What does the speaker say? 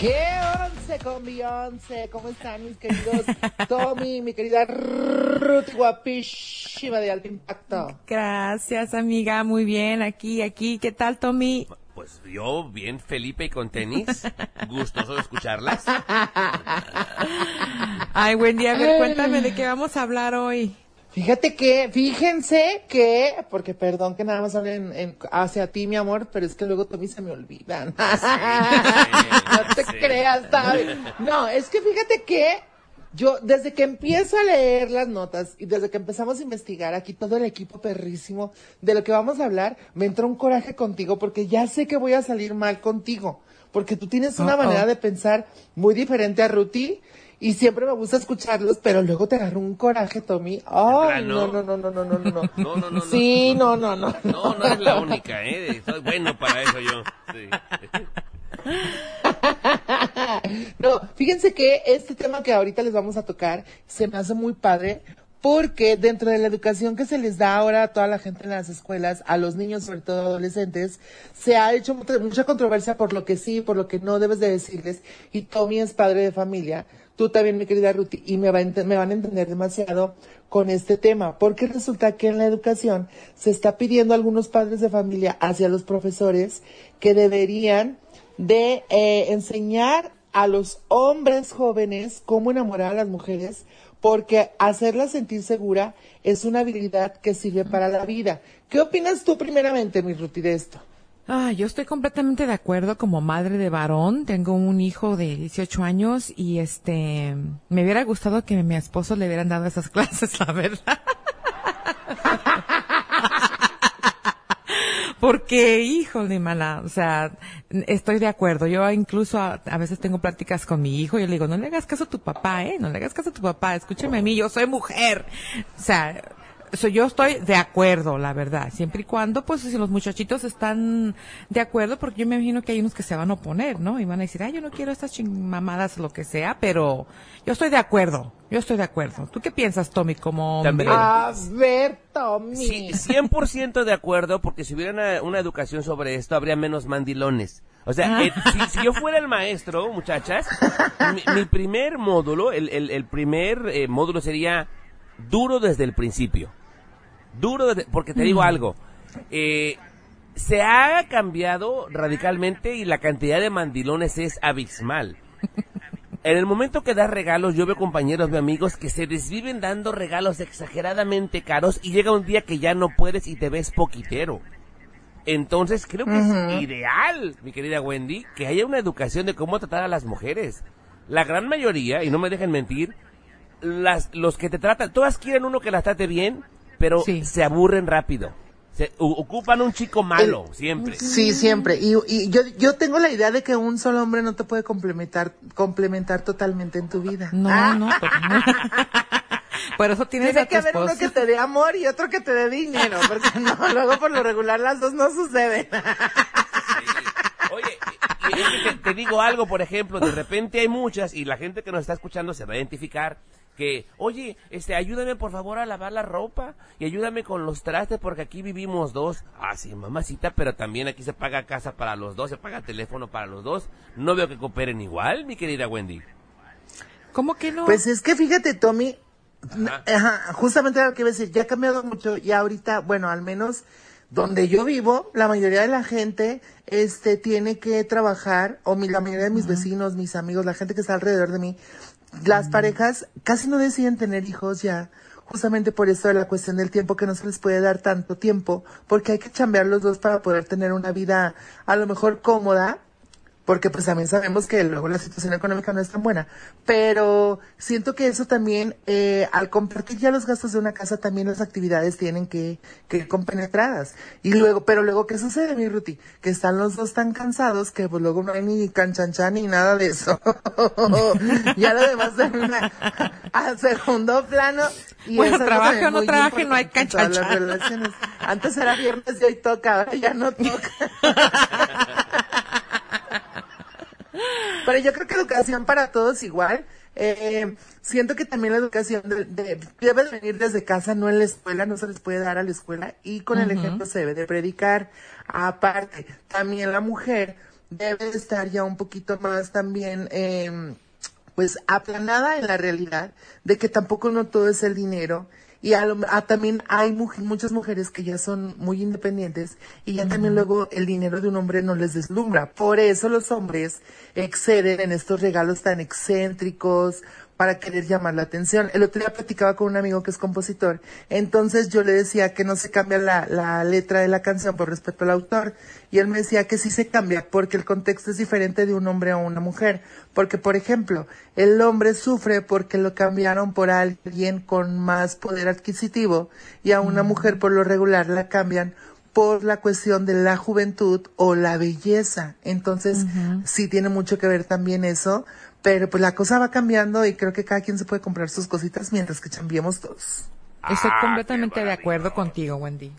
¿Qué once con Beyoncé? ¿Cómo están mis queridos Tommy, mi querida Ruth guapísima de alto impacto? Gracias, amiga. Muy bien, aquí, aquí. ¿Qué tal, Tommy? Pues yo bien Felipe y con tenis. Gustoso de escucharlas. Ay, buen día. A ver, cuéntame de qué vamos a hablar hoy. Fíjate que, fíjense que, porque perdón que nada más hablen en, hacia ti, mi amor, pero es que luego Tommy se me olvidan. no te creas, ¿sabes? No, es que fíjate que yo, desde que empiezo a leer las notas y desde que empezamos a investigar aquí todo el equipo perrísimo de lo que vamos a hablar, me entra un coraje contigo porque ya sé que voy a salir mal contigo. Porque tú tienes una manera de pensar muy diferente a Ruti y siempre me gusta escucharlos, pero luego te agarro un coraje, Tommy. Ay, no, no, no, no, no, no, no. No, no, no. Sí, no, no, no. No, no es la única, ¿eh? Soy bueno para eso yo. no, fíjense que este tema que ahorita les vamos a tocar se me hace muy padre porque dentro de la educación que se les da ahora a toda la gente en las escuelas, a los niños, sobre todo adolescentes, se ha hecho mucha controversia por lo que sí, por lo que no debes de decirles. Y Tommy es padre de familia, tú también, mi querida Ruth, y me, me van a entender demasiado con este tema, porque resulta que en la educación se está pidiendo a algunos padres de familia hacia los profesores que deberían de eh, enseñar a los hombres jóvenes cómo enamorar a las mujeres, porque hacerla sentir segura es una habilidad que sirve para la vida. ¿Qué opinas tú primeramente, mi Ruti, de esto? Ah, yo estoy completamente de acuerdo como madre de varón. Tengo un hijo de 18 años y este, me hubiera gustado que mi esposo le hubieran dado esas clases, la verdad. Porque, híjole, mala, o sea, estoy de acuerdo. Yo incluso a, veces tengo pláticas con mi hijo y le digo, no le hagas caso a tu papá, ¿eh? No le hagas caso a tu papá, escúchame a mí, yo soy mujer. O sea, yo estoy de acuerdo, la verdad, siempre y cuando, pues, si los muchachitos están de acuerdo, porque yo me imagino que hay unos que se van a oponer, ¿no? Y van a decir, ay, yo no quiero estas mamadas, lo que sea, pero yo estoy de acuerdo, yo estoy de acuerdo. ¿Tú qué piensas, Tommy, como hombre? A ver, Tommy. Sí, 100% de acuerdo, porque si hubiera una, educación sobre esto, habría menos mandilones. O sea, ah. eh, si, yo fuera el maestro, muchachas, mi, primer módulo, el, el, primer eh, módulo sería duro desde el principio duro, porque te digo mm. algo, eh, se ha cambiado radicalmente y la cantidad de mandilones es abismal. En el momento que das regalos, yo veo compañeros, veo amigos que se desviven dando regalos exageradamente caros y llega un día que ya no puedes y te ves poquitero. Entonces creo que es ideal, mi querida Wendy, que haya una educación de cómo tratar a las mujeres. La gran mayoría, y no me dejen mentir, las, los que te tratan, todas quieren uno que las trate bien, pero se aburren rápido. Se ocupan un chico malo, siempre. Sí, siempre. Y, y, yo, yo tengo la idea de que un solo hombre no te puede complementar, complementar totalmente en tu vida. No, ah. no, Por eso tienes Tiene que haber uno que te dé amor y otro que te dé dinero, porque no, luego por lo regular las dos no suceden. Oye, y, te digo algo, por ejemplo, de repente hay muchas y la gente que nos está escuchando se va a identificar que, oye, este, ayúdame por favor a lavar la ropa y ayúdame con los trastes porque aquí vivimos dos. Ah, sí, mamacita, pero también aquí se paga casa para los dos, se paga teléfono para los dos. No veo que cooperen igual, mi querida Wendy. ¿Cómo que no? Pues es que fíjate, Tommy, justamente lo que iba a decir, ya ha cambiado mucho y ahorita, bueno, al menos donde yo vivo, la mayoría de la gente este tiene que trabajar o mi, la mayoría de mis vecinos, mis amigos, la gente que está alrededor de mí las parejas casi no deciden tener hijos ya, justamente por eso de la cuestión del tiempo que no se les puede dar tanto tiempo, porque hay que chambear los dos para poder tener una vida a lo mejor cómoda porque pues también sabemos que luego la situación económica no es tan buena. Pero siento que eso también, eh, al compartir ya los gastos de una casa, también las actividades tienen que, que ir compenetradas. Y luego, pero luego, ¿qué sucede, mi Ruti? Que están los dos tan cansados que pues luego no hay ni canchanchan ni nada de eso. ya lo demás termina a segundo plano. Y bueno, trabaje o no trabaje, no hay canchanchan. Antes era viernes y hoy toca, ahora ya no toca. Pero yo creo que educación para todos igual. Eh, siento que también la educación debe venir desde casa, no en la escuela, no se les puede dar a la escuela y con el ejemplo se debe de predicar. Aparte, también la mujer debe estar ya un poquito más también, eh, pues aplanada en la realidad de que tampoco no todo es el dinero y a a, también hay muchas mujeres que ya son muy independientes y ya también luego el dinero de un hombre no les deslumbra. Por eso los hombres exceden en estos regalos tan excéntricos para querer llamar la atención. El otro día platicaba con un amigo que es compositor, entonces yo le decía que no se cambia la, la letra de la canción por respeto al autor, y él me decía que sí se cambia porque el contexto es diferente de un hombre a una mujer, porque por ejemplo, el hombre sufre porque lo cambiaron por alguien con más poder adquisitivo y a una mujer por lo regular la cambian por la cuestión de la juventud o la belleza. Entonces, sí tiene mucho que ver también eso, pero pues la cosa va cambiando y creo que cada quien se puede comprar sus cositas mientras que chambiemos todos. Estoy ah, completamente de acuerdo contigo, Wendy.